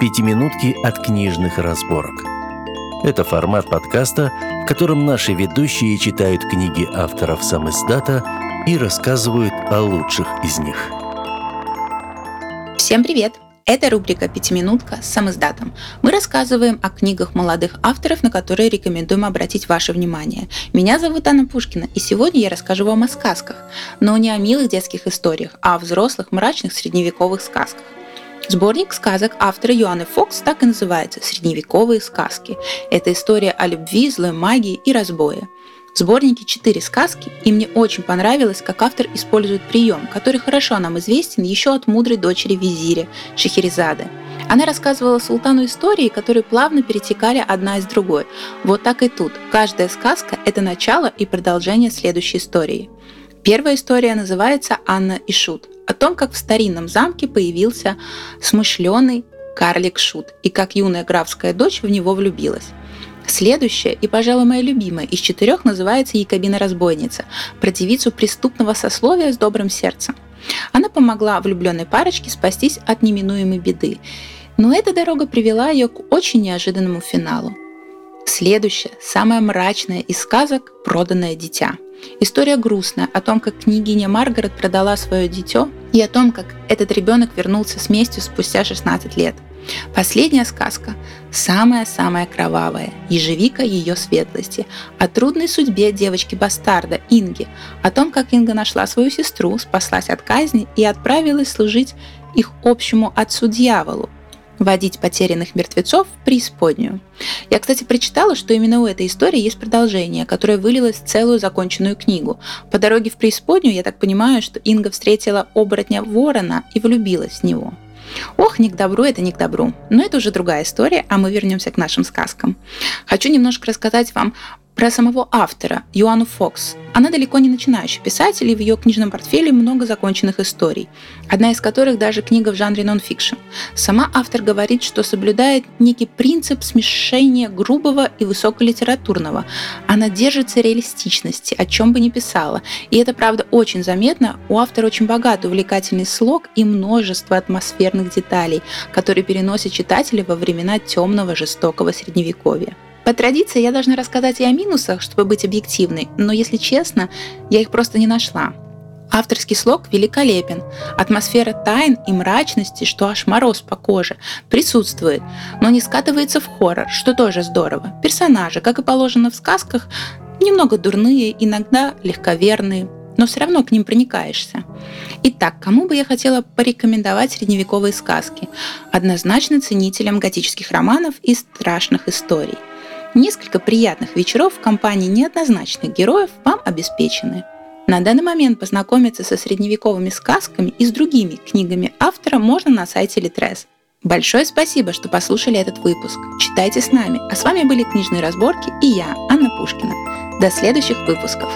«Пятиминутки от книжных разборок». Это формат подкаста, в котором наши ведущие читают книги авторов сам издата и рассказывают о лучших из них. Всем привет! Это рубрика «Пятиминутка» с самоздатом. Мы рассказываем о книгах молодых авторов, на которые рекомендуем обратить ваше внимание. Меня зовут Анна Пушкина, и сегодня я расскажу вам о сказках. Но не о милых детских историях, а о взрослых, мрачных средневековых сказках. Сборник сказок автора Юаны Фокс так и называется «Средневековые сказки». Это история о любви, злой магии и разбое. В сборнике четыре сказки, и мне очень понравилось, как автор использует прием, который хорошо нам известен еще от мудрой дочери визиря Шахерезады. Она рассказывала султану истории, которые плавно перетекали одна из другой. Вот так и тут. Каждая сказка – это начало и продолжение следующей истории. Первая история называется «Анна и Шут», том, как в старинном замке появился смышленый карлик Шут и как юная графская дочь в него влюбилась. Следующая и, пожалуй, моя любимая из четырех называется Якобина-разбойница, про девицу преступного сословия с добрым сердцем. Она помогла влюбленной парочке спастись от неминуемой беды, но эта дорога привела ее к очень неожиданному финалу. Следующая, самая мрачная из сказок «Проданное дитя». История грустная о том, как княгиня Маргарет продала свое дитё и о том, как этот ребенок вернулся с местью спустя 16 лет – Последняя сказка – самая-самая кровавая, ежевика ее светлости, о трудной судьбе девочки-бастарда Инги, о том, как Инга нашла свою сестру, спаслась от казни и отправилась служить их общему отцу-дьяволу, водить потерянных мертвецов в преисподнюю. Я, кстати, прочитала, что именно у этой истории есть продолжение, которое вылилось в целую законченную книгу. По дороге в преисподнюю, я так понимаю, что Инга встретила оборотня ворона и влюбилась в него. Ох, не к добру, это не к добру. Но это уже другая история, а мы вернемся к нашим сказкам. Хочу немножко рассказать вам про самого автора, Юану Фокс. Она далеко не начинающий писатель, и в ее книжном портфеле много законченных историй, одна из которых даже книга в жанре нон-фикшн. Сама автор говорит, что соблюдает некий принцип смешения грубого и высоколитературного. Она держится реалистичности, о чем бы ни писала. И это, правда, очень заметно. У автора очень богатый увлекательный слог и множество атмосферных деталей, которые переносят читателя во времена темного жестокого средневековья. По традиции я должна рассказать и о минусах, чтобы быть объективной, но если честно, я их просто не нашла. Авторский слог великолепен, атмосфера тайн и мрачности, что аж мороз по коже, присутствует, но не скатывается в хоррор, что тоже здорово. Персонажи, как и положено в сказках, немного дурные, иногда легковерные, но все равно к ним проникаешься. Итак, кому бы я хотела порекомендовать средневековые сказки? Однозначно ценителям готических романов и страшных историй. Несколько приятных вечеров в компании неоднозначных героев вам обеспечены. На данный момент познакомиться со средневековыми сказками и с другими книгами автора можно на сайте Литрес. Большое спасибо, что послушали этот выпуск. Читайте с нами. А с вами были книжные разборки и я, Анна Пушкина. До следующих выпусков.